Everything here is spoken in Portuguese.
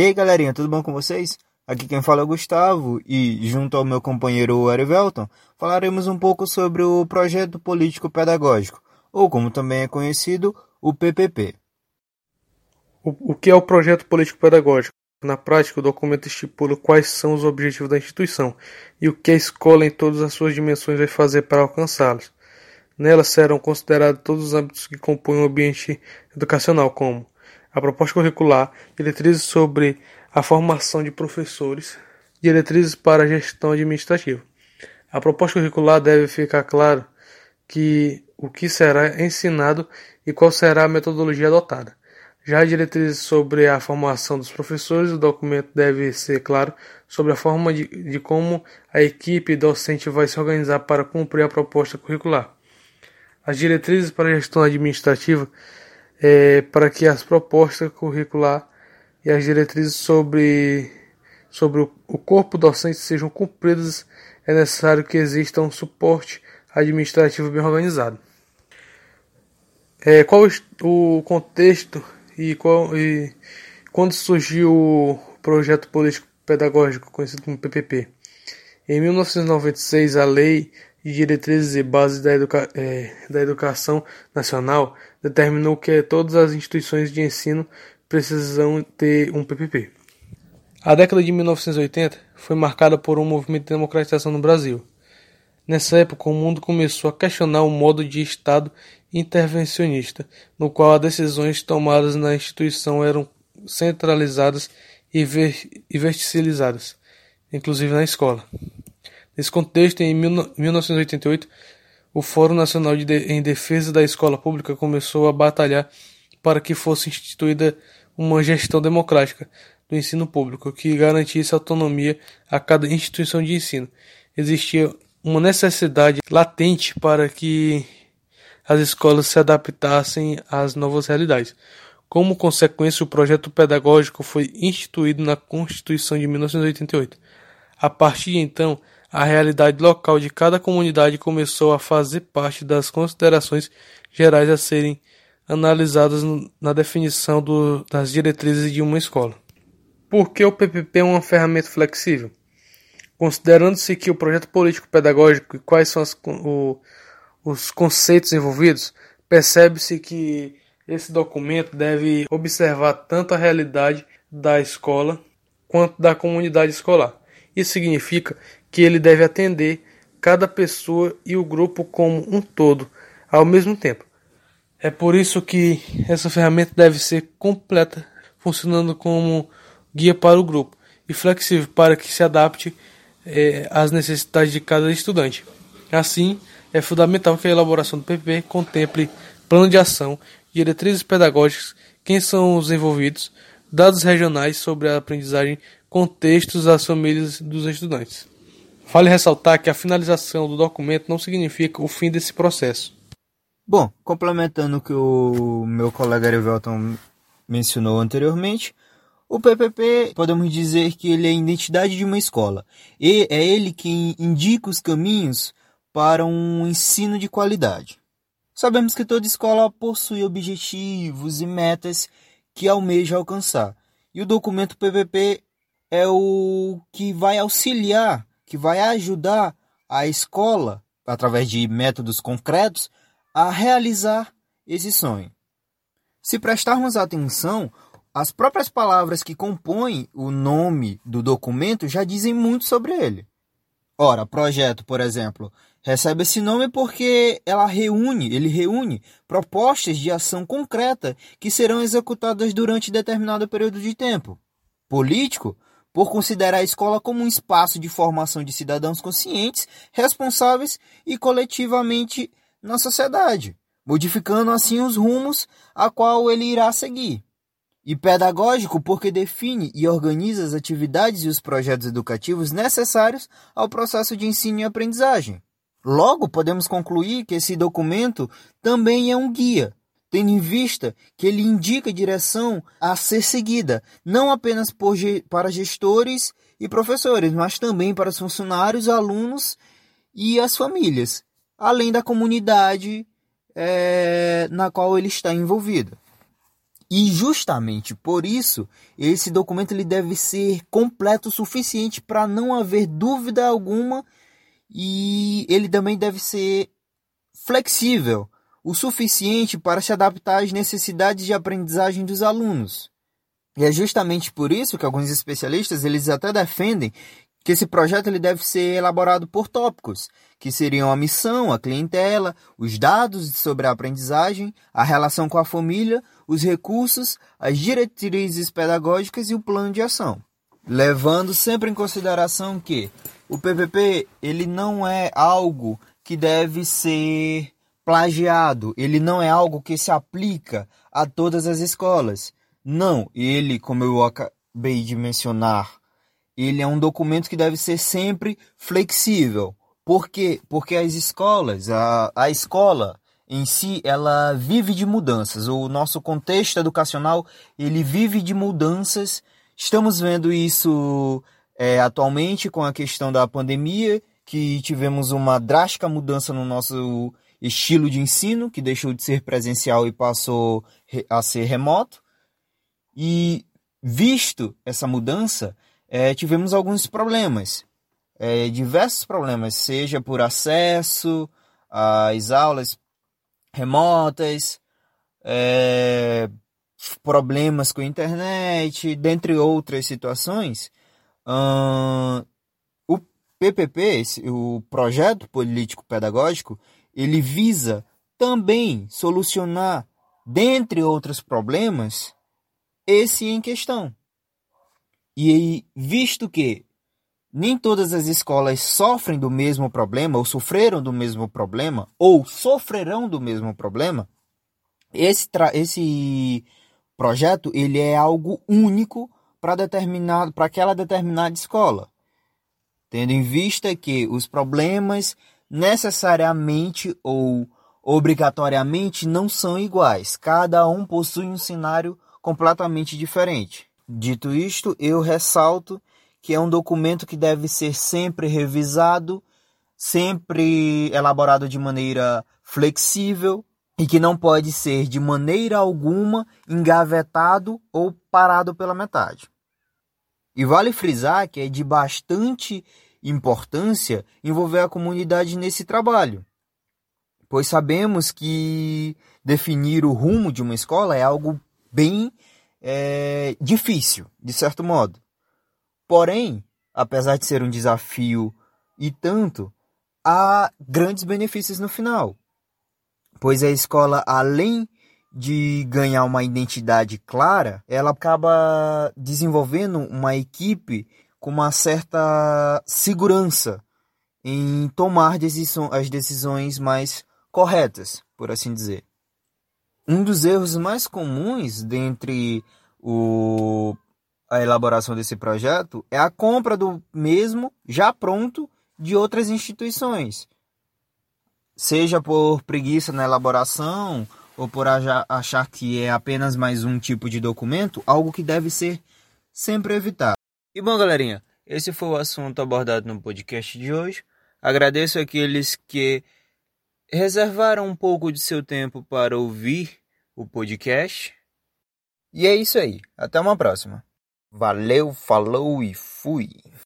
E aí galerinha, tudo bom com vocês? Aqui quem fala é o Gustavo e, junto ao meu companheiro Erivelton, falaremos um pouco sobre o Projeto Político Pedagógico, ou como também é conhecido, o PPP. O, o que é o Projeto Político Pedagógico? Na prática, o documento estipula quais são os objetivos da instituição e o que a escola, em todas as suas dimensões, vai fazer para alcançá-los. Nela serão considerados todos os âmbitos que compõem o ambiente educacional, como a proposta curricular, diretrizes sobre a formação de professores, diretrizes para a gestão administrativa. A proposta curricular deve ficar claro que o que será ensinado e qual será a metodologia adotada. Já as diretrizes sobre a formação dos professores, o documento deve ser claro sobre a forma de, de como a equipe docente vai se organizar para cumprir a proposta curricular. As diretrizes para a gestão administrativa é, para que as propostas curricular e as diretrizes sobre, sobre o, corpo docente sejam cumpridas, é necessário que exista um suporte administrativo bem organizado. É, qual o contexto e, qual, e quando surgiu o projeto político pedagógico conhecido como PPP? Em 1996, a Lei Diretrizes e Bases da, Educa é, da Educação Nacional determinou que todas as instituições de ensino precisam ter um PPP. A década de 1980 foi marcada por um movimento de democratização no Brasil. Nessa época, o mundo começou a questionar o modo de Estado intervencionista, no qual as decisões tomadas na instituição eram centralizadas e, ver verticalizadas, inclusive na escola. Nesse contexto, em 1988, o Fórum Nacional de em Defesa da Escola Pública começou a batalhar para que fosse instituída uma gestão democrática do ensino público que garantisse autonomia a cada instituição de ensino. Existia uma necessidade latente para que as escolas se adaptassem às novas realidades. Como consequência, o projeto pedagógico foi instituído na Constituição de 1988. A partir de então, a realidade local de cada comunidade começou a fazer parte das considerações gerais a serem analisadas na definição do, das diretrizes de uma escola. Por que o PPP é uma ferramenta flexível? Considerando-se que o projeto político pedagógico e quais são as, o, os conceitos envolvidos, percebe-se que esse documento deve observar tanto a realidade da escola quanto da comunidade escolar. Isso significa que ele deve atender cada pessoa e o grupo como um todo ao mesmo tempo. É por isso que essa ferramenta deve ser completa, funcionando como guia para o grupo e flexível para que se adapte é, às necessidades de cada estudante. Assim, é fundamental que a elaboração do PP contemple plano de ação, diretrizes pedagógicas, quem são os envolvidos, dados regionais sobre a aprendizagem, contextos às famílias dos estudantes. Vale ressaltar que a finalização do documento não significa o fim desse processo. Bom, complementando o que o meu colega Erivelton mencionou anteriormente, o PPP podemos dizer que ele é a identidade de uma escola e é ele que indica os caminhos para um ensino de qualidade. Sabemos que toda escola possui objetivos e metas que almeja alcançar, e o documento PPP é o que vai auxiliar que vai ajudar a escola, através de métodos concretos, a realizar esse sonho. Se prestarmos atenção, as próprias palavras que compõem o nome do documento já dizem muito sobre ele. Ora, projeto, por exemplo, recebe esse nome porque ela reúne, ele reúne propostas de ação concreta que serão executadas durante determinado período de tempo. Político por considerar a escola como um espaço de formação de cidadãos conscientes, responsáveis e coletivamente na sociedade, modificando assim os rumos a qual ele irá seguir. E pedagógico porque define e organiza as atividades e os projetos educativos necessários ao processo de ensino e aprendizagem. Logo, podemos concluir que esse documento também é um guia, tendo em vista que ele indica a direção a ser seguida, não apenas por, para gestores e professores, mas também para os funcionários, alunos e as famílias, além da comunidade é, na qual ele está envolvido. E justamente por isso, esse documento ele deve ser completo o suficiente para não haver dúvida alguma e ele também deve ser flexível o suficiente para se adaptar às necessidades de aprendizagem dos alunos. E é justamente por isso que alguns especialistas eles até defendem que esse projeto ele deve ser elaborado por tópicos, que seriam a missão, a clientela, os dados sobre a aprendizagem, a relação com a família, os recursos, as diretrizes pedagógicas e o plano de ação. Levando sempre em consideração que o PPP ele não é algo que deve ser plagiado, ele não é algo que se aplica a todas as escolas. Não, ele, como eu acabei de mencionar, ele é um documento que deve ser sempre flexível. Por quê? Porque as escolas, a, a escola em si, ela vive de mudanças. O nosso contexto educacional, ele vive de mudanças. Estamos vendo isso é, atualmente com a questão da pandemia, que tivemos uma drástica mudança no nosso estilo de ensino, que deixou de ser presencial e passou a ser remoto. E visto essa mudança, é, tivemos alguns problemas, é, diversos problemas, seja por acesso às aulas remotas, é, problemas com a internet, dentre outras situações. Hum, o PPP, o Projeto Político Pedagógico, ele visa também solucionar, dentre outros problemas, esse em questão. E visto que nem todas as escolas sofrem do mesmo problema, ou sofreram do mesmo problema, ou sofrerão do mesmo problema, esse, esse projeto ele é algo único para determinado para aquela determinada escola, tendo em vista que os problemas necessariamente ou obrigatoriamente não são iguais. Cada um possui um cenário completamente diferente. Dito isto, eu ressalto que é um documento que deve ser sempre revisado, sempre elaborado de maneira flexível e que não pode ser de maneira alguma engavetado ou parado pela metade. E vale frisar que é de bastante importância envolver a comunidade nesse trabalho, pois sabemos que definir o rumo de uma escola é algo bem é, difícil, de certo modo. Porém, apesar de ser um desafio e tanto, há grandes benefícios no final. Pois a escola, além de ganhar uma identidade clara, ela acaba desenvolvendo uma equipe com uma certa segurança em tomar as decisões mais corretas, por assim dizer. Um dos erros mais comuns dentre o, a elaboração desse projeto é a compra do mesmo já pronto de outras instituições, seja por preguiça na elaboração ou por achar que é apenas mais um tipo de documento, algo que deve ser sempre evitado. E bom, galerinha, esse foi o assunto abordado no podcast de hoje. Agradeço aqueles que reservaram um pouco de seu tempo para ouvir o podcast. E é isso aí. Até uma próxima. Valeu, falou e fui.